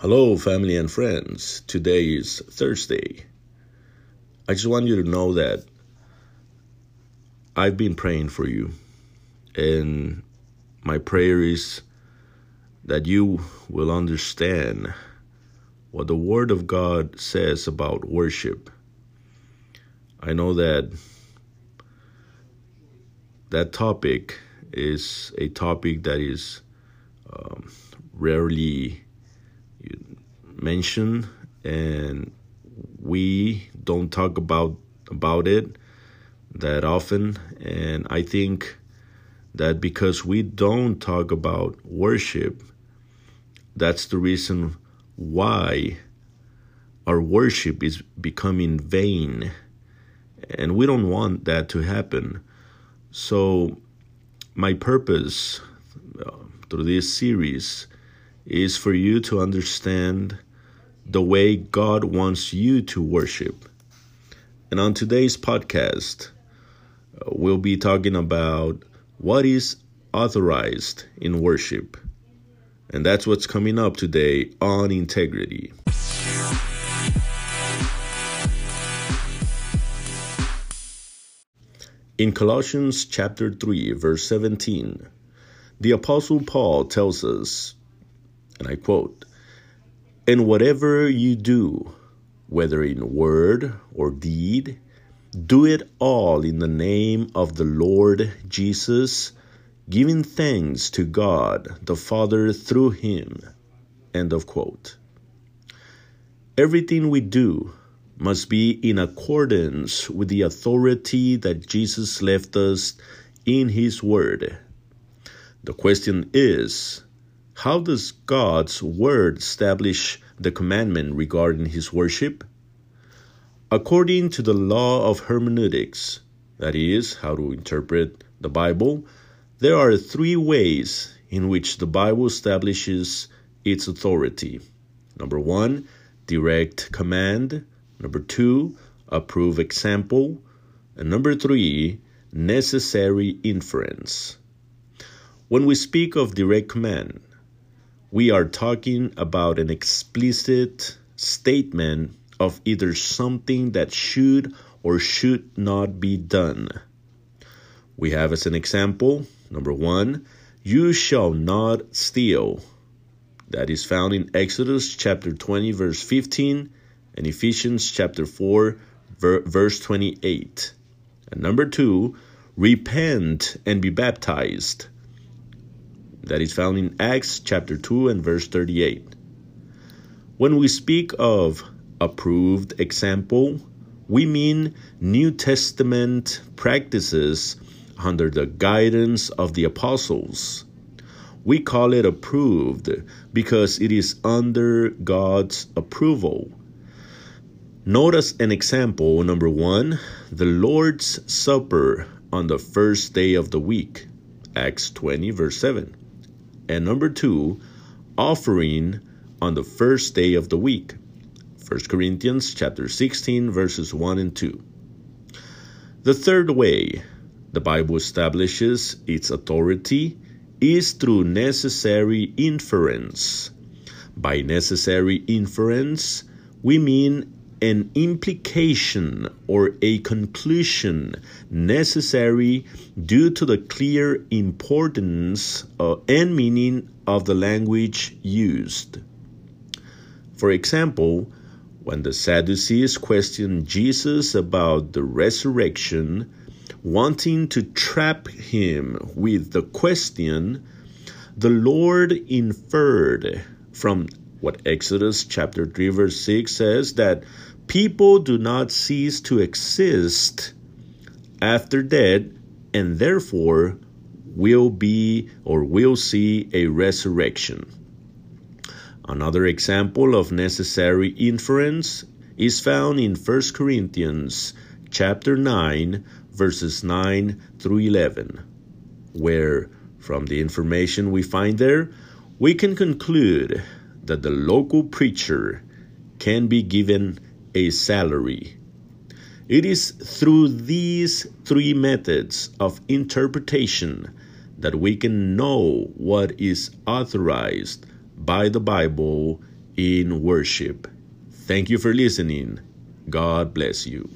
Hello, family and friends. Today is Thursday. I just want you to know that I've been praying for you, and my prayer is that you will understand what the Word of God says about worship. I know that that topic is a topic that is um, rarely mentioned and we don't talk about about it that often. And I think that because we don't talk about worship that's the reason why our worship is becoming vain. And we don't want that to happen. So my purpose uh, through this series is for you to understand the way God wants you to worship. And on today's podcast, uh, we'll be talking about what is authorized in worship. And that's what's coming up today on integrity. In Colossians chapter 3 verse 17, the apostle Paul tells us, and I quote, and whatever you do, whether in word or deed, do it all in the name of the Lord Jesus, giving thanks to God the Father through him. End of quote. Everything we do must be in accordance with the authority that Jesus left us in his word. The question is, how does God's word establish the commandment regarding his worship? According to the law of hermeneutics, that is, how to interpret the Bible, there are three ways in which the Bible establishes its authority. Number one, direct command. Number two, approved example. And number three, necessary inference. When we speak of direct command, we are talking about an explicit statement of either something that should or should not be done. We have as an example, number one, you shall not steal. That is found in Exodus chapter 20, verse 15, and Ephesians chapter 4, verse 28. And number two, repent and be baptized that is found in Acts chapter 2 and verse 38. When we speak of approved example, we mean New Testament practices under the guidance of the apostles. We call it approved because it is under God's approval. Notice an example number one, the Lord's Supper on the first day of the week, Acts 20, verse 7 and number two, offering on the first day of the week. 1 Corinthians chapter 16 verses 1 and 2. The third way the Bible establishes its authority is through necessary inference. By necessary inference, we mean an implication or a conclusion necessary due to the clear importance uh, and meaning of the language used. For example, when the Sadducees questioned Jesus about the resurrection, wanting to trap him with the question, the Lord inferred from what Exodus chapter 3 verse 6 says that people do not cease to exist after death and therefore will be or will see a resurrection. Another example of necessary inference is found in 1 Corinthians chapter 9 verses 9 through 11 where from the information we find there we can conclude that the local preacher can be given a salary. It is through these three methods of interpretation that we can know what is authorized by the Bible in worship. Thank you for listening. God bless you.